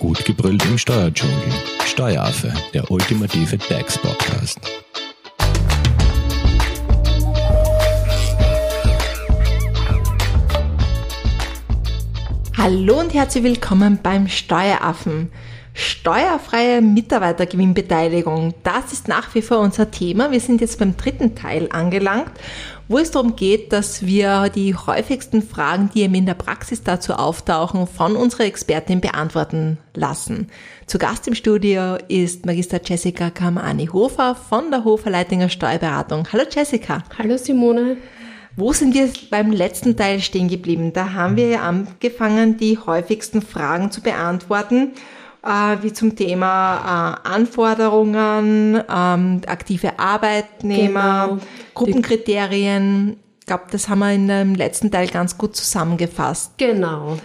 Gut gebrüllt im Steuerdschungel. Steueraffe, der ultimative DAX-Podcast. Hallo und herzlich willkommen beim Steueraffen. Steuerfreie Mitarbeitergewinnbeteiligung, das ist nach wie vor unser Thema. Wir sind jetzt beim dritten Teil angelangt, wo es darum geht, dass wir die häufigsten Fragen, die eben in der Praxis dazu auftauchen, von unserer Expertin beantworten lassen. Zu Gast im Studio ist Magister Jessica Kamani-Hofer von der Hofer Leitinger Steuerberatung. Hallo Jessica. Hallo Simone. Wo sind wir beim letzten Teil stehen geblieben? Da haben wir ja angefangen, die häufigsten Fragen zu beantworten äh, wie zum Thema äh, Anforderungen, ähm, aktive Arbeitnehmer, genau. Gruppenkriterien. Ich glaube, das haben wir in dem letzten Teil ganz gut zusammengefasst. Genau.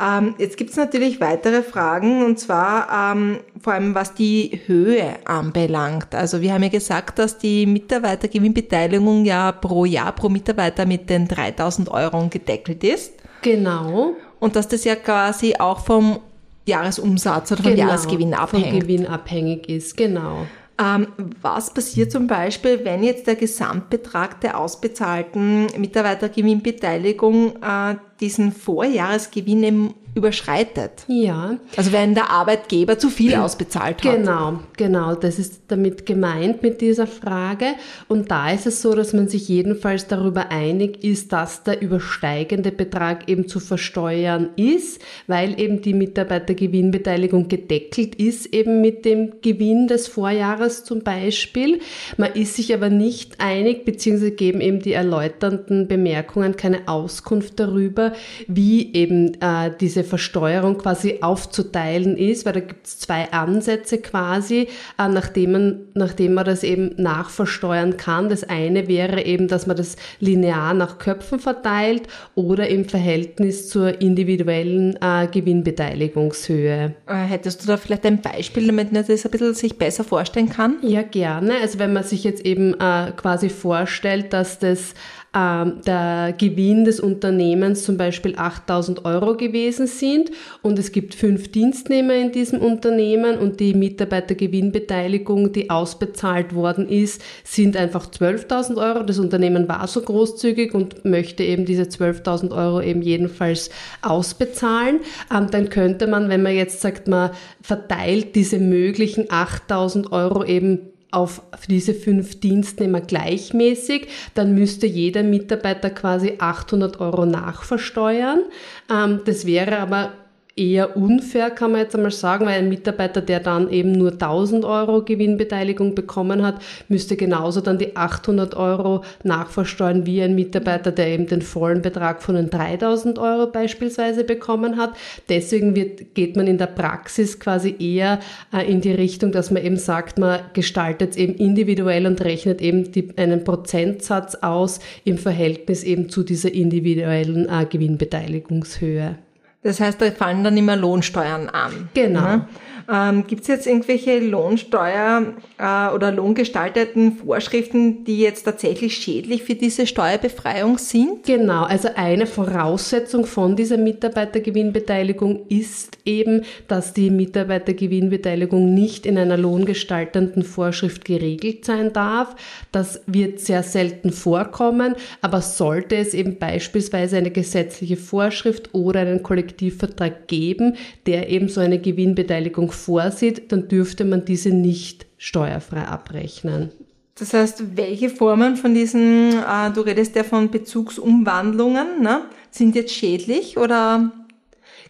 Ähm, jetzt gibt es natürlich weitere Fragen und zwar ähm, vor allem was die Höhe anbelangt. Also wir haben ja gesagt, dass die Mitarbeitergewinnbeteiligung ja pro Jahr pro Mitarbeiter mit den 3000 Euro gedeckelt ist. Genau. Und dass das ja quasi auch vom Jahresumsatz oder vom genau, Jahresgewinn abhängt. Vom Gewinn abhängig ist, genau. Ähm, was passiert zum Beispiel, wenn jetzt der Gesamtbetrag der ausbezahlten Mitarbeitergewinnbeteiligung äh, diesen Vorjahresgewinn im überschreitet. Ja. Also wenn der Arbeitgeber zu viel ausbezahlt hat. Genau, genau. Das ist damit gemeint mit dieser Frage. Und da ist es so, dass man sich jedenfalls darüber einig ist, dass der übersteigende Betrag eben zu versteuern ist, weil eben die Mitarbeitergewinnbeteiligung gedeckelt ist, eben mit dem Gewinn des Vorjahres zum Beispiel. Man ist sich aber nicht einig, beziehungsweise geben eben die erläuternden Bemerkungen keine Auskunft darüber, wie eben äh, diese Versteuerung quasi aufzuteilen ist, weil da gibt es zwei Ansätze quasi, äh, nachdem, man, nachdem man das eben nachversteuern kann. Das eine wäre eben, dass man das linear nach Köpfen verteilt oder im Verhältnis zur individuellen äh, Gewinnbeteiligungshöhe. Äh, hättest du da vielleicht ein Beispiel, damit man das ein bisschen sich besser vorstellen kann? Ja, gerne. Also wenn man sich jetzt eben äh, quasi vorstellt, dass das ähm, der Gewinn des Unternehmens zum Beispiel 8000 Euro gewesen sind und es gibt fünf Dienstnehmer in diesem Unternehmen und die Mitarbeitergewinnbeteiligung, die ausbezahlt worden ist, sind einfach 12.000 Euro. Das Unternehmen war so großzügig und möchte eben diese 12.000 Euro eben jedenfalls ausbezahlen. Ähm, dann könnte man, wenn man jetzt sagt, man verteilt diese möglichen 8.000 Euro eben auf diese fünf Dienstnehmer gleichmäßig, dann müsste jeder Mitarbeiter quasi 800 Euro nachversteuern. Ähm, das wäre aber eher unfair, kann man jetzt einmal sagen, weil ein Mitarbeiter, der dann eben nur 1000 Euro Gewinnbeteiligung bekommen hat, müsste genauso dann die 800 Euro nachversteuern wie ein Mitarbeiter, der eben den vollen Betrag von den 3000 Euro beispielsweise bekommen hat. Deswegen wird, geht man in der Praxis quasi eher äh, in die Richtung, dass man eben sagt, man gestaltet es eben individuell und rechnet eben die, einen Prozentsatz aus im Verhältnis eben zu dieser individuellen äh, Gewinnbeteiligungshöhe. Das heißt, da fallen dann immer Lohnsteuern an. Genau. Ja? Ähm, Gibt es jetzt irgendwelche Lohnsteuer- äh, oder lohngestalteten Vorschriften, die jetzt tatsächlich schädlich für diese Steuerbefreiung sind? Genau, also eine Voraussetzung von dieser Mitarbeitergewinnbeteiligung ist eben, dass die Mitarbeitergewinnbeteiligung nicht in einer lohngestaltenden Vorschrift geregelt sein darf. Das wird sehr selten vorkommen, aber sollte es eben beispielsweise eine gesetzliche Vorschrift oder einen Kollektivvertrag geben, der eben so eine Gewinnbeteiligung vorsieht, dann dürfte man diese nicht steuerfrei abrechnen. Das heißt, welche Formen von diesen, äh, du redest ja von Bezugsumwandlungen, ne, sind jetzt schädlich oder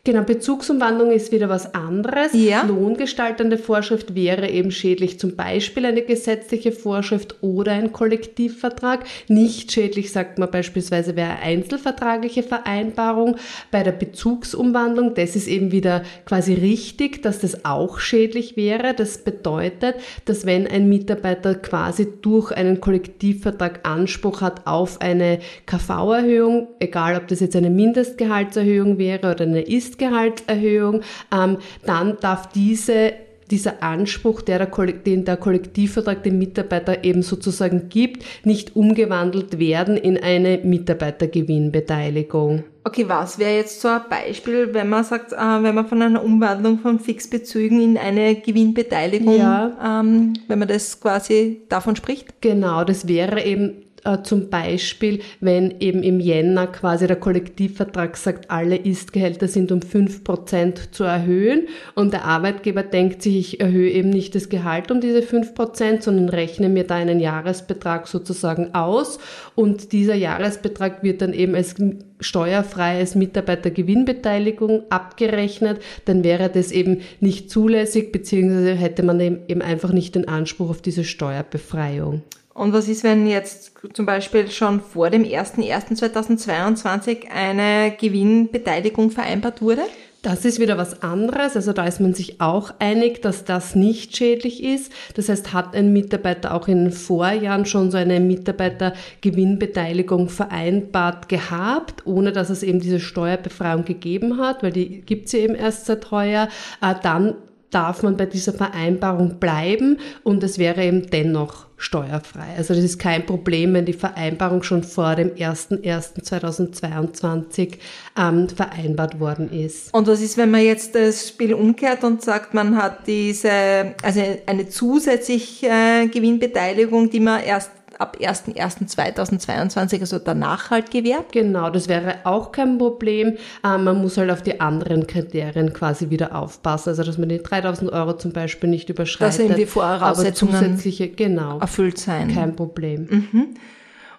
Genau, Bezugsumwandlung ist wieder was anderes. Ja. Lohngestaltende Vorschrift wäre eben schädlich, zum Beispiel eine gesetzliche Vorschrift oder ein Kollektivvertrag. Nicht schädlich, sagt man beispielsweise, wäre eine einzelvertragliche Vereinbarung. Bei der Bezugsumwandlung, das ist eben wieder quasi richtig, dass das auch schädlich wäre. Das bedeutet, dass wenn ein Mitarbeiter quasi durch einen Kollektivvertrag Anspruch hat auf eine KV-Erhöhung, egal ob das jetzt eine Mindestgehaltserhöhung wäre oder eine Ist Mindestgehaltserhöhung, ähm, dann darf diese dieser Anspruch, der der, den der Kollektivvertrag dem Mitarbeiter eben sozusagen gibt, nicht umgewandelt werden in eine Mitarbeitergewinnbeteiligung. Okay, was wäre jetzt so ein Beispiel, wenn man sagt, äh, wenn man von einer Umwandlung von Fixbezügen in eine Gewinnbeteiligung, ja. ähm, wenn man das quasi davon spricht? Genau, das wäre eben äh, zum Beispiel, wenn eben im Jänner quasi der Kollektivvertrag sagt, alle Istgehälter sind um fünf Prozent zu erhöhen und der Arbeitgeber denkt sich, ich erhöhe eben nicht das Gehalt um diese fünf Prozent, sondern rechne mir da einen Jahresbetrag sozusagen aus und dieser Jahresbetrag wird dann eben als steuerfreies Mitarbeitergewinnbeteiligung abgerechnet, dann wäre das eben nicht zulässig, beziehungsweise hätte man eben einfach nicht den Anspruch auf diese Steuerbefreiung. Und was ist, wenn jetzt zum Beispiel schon vor dem 01.01.2022 eine Gewinnbeteiligung vereinbart wurde? Das ist wieder was anderes. Also da ist man sich auch einig, dass das nicht schädlich ist. Das heißt, hat ein Mitarbeiter auch in den Vorjahren schon so eine Mitarbeitergewinnbeteiligung vereinbart gehabt, ohne dass es eben diese Steuerbefreiung gegeben hat, weil die gibt es ja eben erst seit heuer, äh, dann darf man bei dieser Vereinbarung bleiben und es wäre eben dennoch steuerfrei. Also das ist kein Problem, wenn die Vereinbarung schon vor dem 01.01.2022 ähm, vereinbart worden ist. Und was ist, wenn man jetzt das Spiel umkehrt und sagt, man hat diese, also eine zusätzliche äh, Gewinnbeteiligung, die man erst ab 1.1.2022, also danach halt gewährt? Genau, das wäre auch kein Problem. Äh, man muss halt auf die anderen Kriterien quasi wieder aufpassen, also dass man die 3000 Euro zum Beispiel nicht überschreitet. Dass eben die Voraussetzungen zusätzliche, genau, erfüllt sein. Kein Problem. Mhm.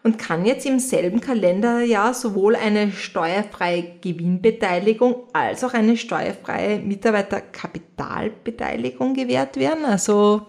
Und kann jetzt im selben Kalenderjahr sowohl eine steuerfreie Gewinnbeteiligung als auch eine steuerfreie Mitarbeiterkapitalbeteiligung gewährt werden? Also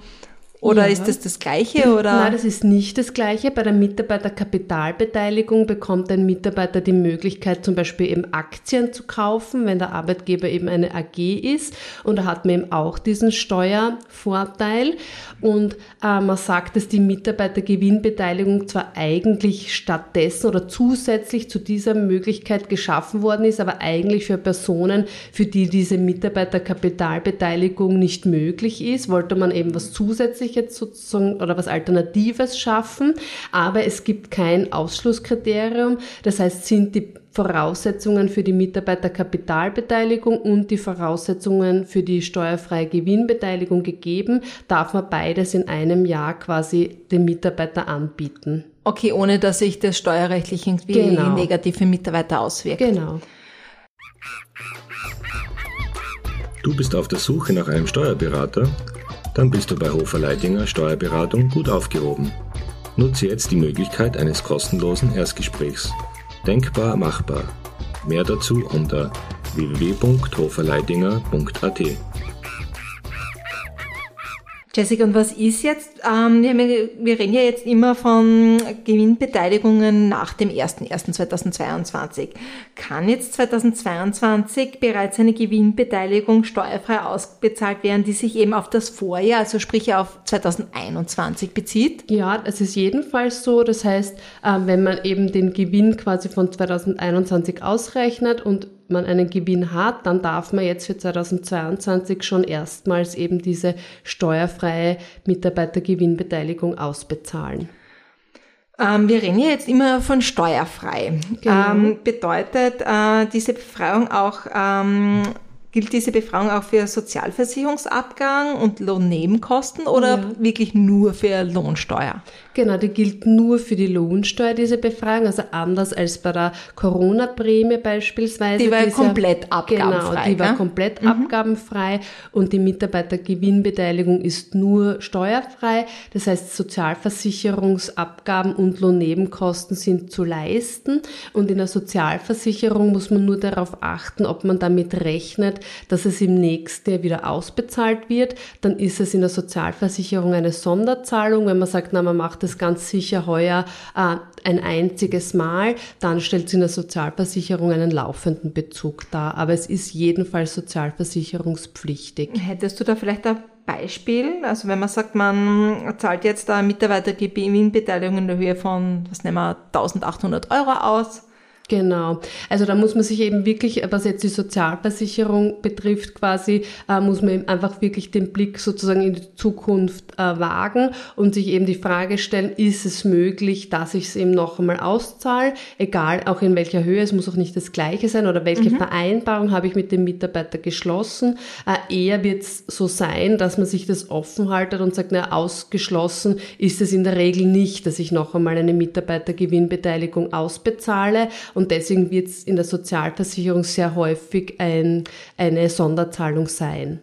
oder ja. ist das das Gleiche? Oder? Nein, das ist nicht das Gleiche. Bei der Mitarbeiterkapitalbeteiligung bekommt ein Mitarbeiter die Möglichkeit, zum Beispiel eben Aktien zu kaufen, wenn der Arbeitgeber eben eine AG ist. Und da hat man eben auch diesen Steuervorteil. Und äh, man sagt, dass die Mitarbeitergewinnbeteiligung zwar eigentlich stattdessen oder zusätzlich zu dieser Möglichkeit geschaffen worden ist, aber eigentlich für Personen, für die diese Mitarbeiterkapitalbeteiligung nicht möglich ist, wollte man eben was zusätzlich sich jetzt sozusagen oder was Alternatives schaffen, aber es gibt kein Ausschlusskriterium. Das heißt, sind die Voraussetzungen für die Mitarbeiterkapitalbeteiligung und die Voraussetzungen für die steuerfreie Gewinnbeteiligung gegeben, darf man beides in einem Jahr quasi dem Mitarbeiter anbieten. Okay, ohne dass sich das steuerrechtlich irgendwie genau. negativ für Mitarbeiter auswirkt. Genau. Du bist auf der Suche nach einem Steuerberater? Dann bist du bei Hofer Leidinger Steuerberatung gut aufgehoben. Nutze jetzt die Möglichkeit eines kostenlosen Erstgesprächs. Denkbar machbar. Mehr dazu unter www.hoferleidinger.at. Jessica, und was ist jetzt, ähm, wir, reden ja jetzt immer von Gewinnbeteiligungen nach dem 01.01.2022. Kann jetzt 2022 bereits eine Gewinnbeteiligung steuerfrei ausbezahlt werden, die sich eben auf das Vorjahr, also sprich auf 2021 bezieht? Ja, es ist jedenfalls so. Das heißt, äh, wenn man eben den Gewinn quasi von 2021 ausrechnet und man einen Gewinn hat, dann darf man jetzt für 2022 schon erstmals eben diese steuerfreie Mitarbeitergewinnbeteiligung ausbezahlen. Ähm, wir reden ja jetzt immer von steuerfrei. Genau. Ähm, bedeutet äh, diese Befreiung auch ähm, Gilt diese Befragung auch für Sozialversicherungsabgang und Lohnnebenkosten oder ja. wirklich nur für Lohnsteuer? Genau, die gilt nur für die Lohnsteuer, diese Befragung, also anders als bei der Corona-Prämie beispielsweise. Die war ja komplett abgabenfrei. Genau, die war komplett mhm. abgabenfrei und die Mitarbeitergewinnbeteiligung ist nur steuerfrei. Das heißt, Sozialversicherungsabgaben und Lohnnebenkosten sind zu leisten und in der Sozialversicherung muss man nur darauf achten, ob man damit rechnet, dass es im nächsten Jahr wieder ausbezahlt wird. Dann ist es in der Sozialversicherung eine Sonderzahlung. Wenn man sagt, na, man macht das ganz sicher heuer äh, ein einziges Mal, dann stellt sie in der Sozialversicherung einen laufenden Bezug dar. Aber es ist jedenfalls sozialversicherungspflichtig. Hättest du da vielleicht ein Beispiel? Also wenn man sagt, man zahlt jetzt da Mitarbeitergewinnbeteiligung in der Höhe von, was nehmen wir, 1800 Euro aus Genau. Also da muss man sich eben wirklich, was jetzt die Sozialversicherung betrifft, quasi, äh, muss man eben einfach wirklich den Blick sozusagen in die Zukunft äh, wagen und sich eben die Frage stellen, ist es möglich, dass ich es eben noch einmal auszahle, egal auch in welcher Höhe, es muss auch nicht das gleiche sein oder welche mhm. Vereinbarung habe ich mit dem Mitarbeiter geschlossen. Äh, eher wird es so sein, dass man sich das offen haltet und sagt, na, ausgeschlossen ist es in der Regel nicht, dass ich noch einmal eine Mitarbeitergewinnbeteiligung ausbezahle und und deswegen wird es in der Sozialversicherung sehr häufig ein, eine Sonderzahlung sein.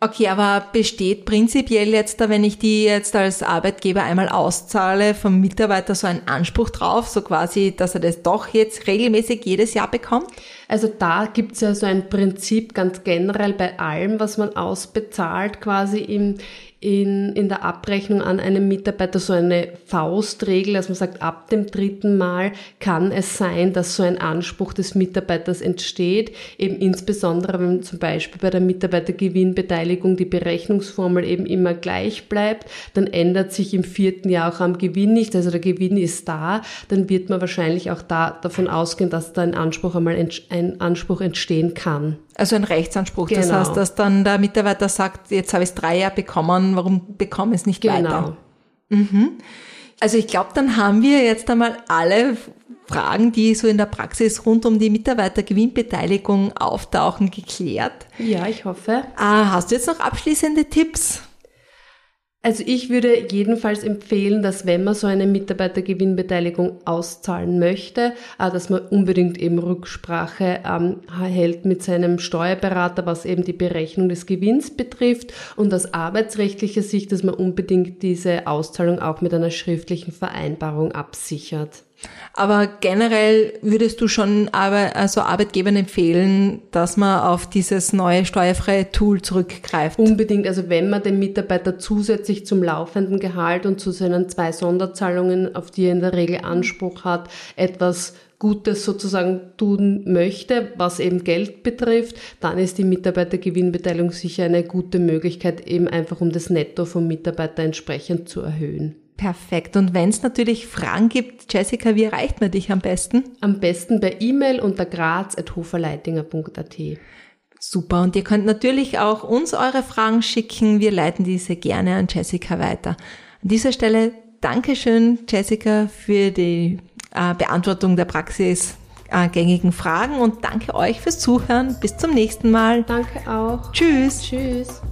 Okay, aber besteht prinzipiell jetzt da, wenn ich die jetzt als Arbeitgeber einmal auszahle, vom Mitarbeiter so ein Anspruch drauf, so quasi, dass er das doch jetzt regelmäßig jedes Jahr bekommt? Also da gibt es ja so ein Prinzip ganz generell bei allem, was man ausbezahlt, quasi im, in, in der Abrechnung an einen Mitarbeiter so eine Faustregel, dass man sagt, ab dem dritten Mal kann es sein, dass so ein Anspruch des Mitarbeiters entsteht, eben insbesondere wenn zum Beispiel bei der Mitarbeitergewinnbeteiligung die Berechnungsformel eben immer gleich bleibt, dann ändert sich im vierten Jahr auch am Gewinn nicht, also der Gewinn ist da, dann wird man wahrscheinlich auch da davon ausgehen, dass da ein Anspruch einmal ein Anspruch entstehen kann. Also ein Rechtsanspruch. Genau. Das heißt, dass dann der Mitarbeiter sagt, jetzt habe ich es drei Jahre bekommen, warum bekomme ich es nicht genau. weiter? Mhm. Also ich glaube, dann haben wir jetzt einmal alle Fragen, die so in der Praxis rund um die Mitarbeitergewinnbeteiligung auftauchen, geklärt. Ja, ich hoffe. Ah, hast du jetzt noch abschließende Tipps? Also ich würde jedenfalls empfehlen, dass wenn man so eine Mitarbeitergewinnbeteiligung auszahlen möchte, äh, dass man unbedingt eben Rücksprache ähm, hält mit seinem Steuerberater, was eben die Berechnung des Gewinns betrifft und aus arbeitsrechtlicher Sicht, dass man unbedingt diese Auszahlung auch mit einer schriftlichen Vereinbarung absichert. Aber generell würdest du schon aber, also Arbeitgebern empfehlen, dass man auf dieses neue steuerfreie Tool zurückgreift? Unbedingt. Also wenn man den Mitarbeiter zusätzlich zum laufenden Gehalt und zu seinen zwei Sonderzahlungen, auf die er in der Regel Anspruch hat, etwas Gutes sozusagen tun möchte, was eben Geld betrifft, dann ist die Mitarbeitergewinnbeteiligung sicher eine gute Möglichkeit, eben einfach um das Netto vom Mitarbeiter entsprechend zu erhöhen. Perfekt. Und wenn es natürlich Fragen gibt, Jessica, wie erreicht man dich am besten? Am besten per E-Mail unter graz.hoferleitinger.at. Super. Und ihr könnt natürlich auch uns eure Fragen schicken. Wir leiten diese gerne an Jessica weiter. An dieser Stelle Dankeschön, Jessica, für die äh, Beantwortung der praxisgängigen äh, Fragen und danke euch fürs Zuhören. Bis zum nächsten Mal. Danke auch. Tschüss. Tschüss.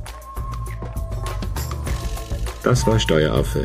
Das war Steueraffe.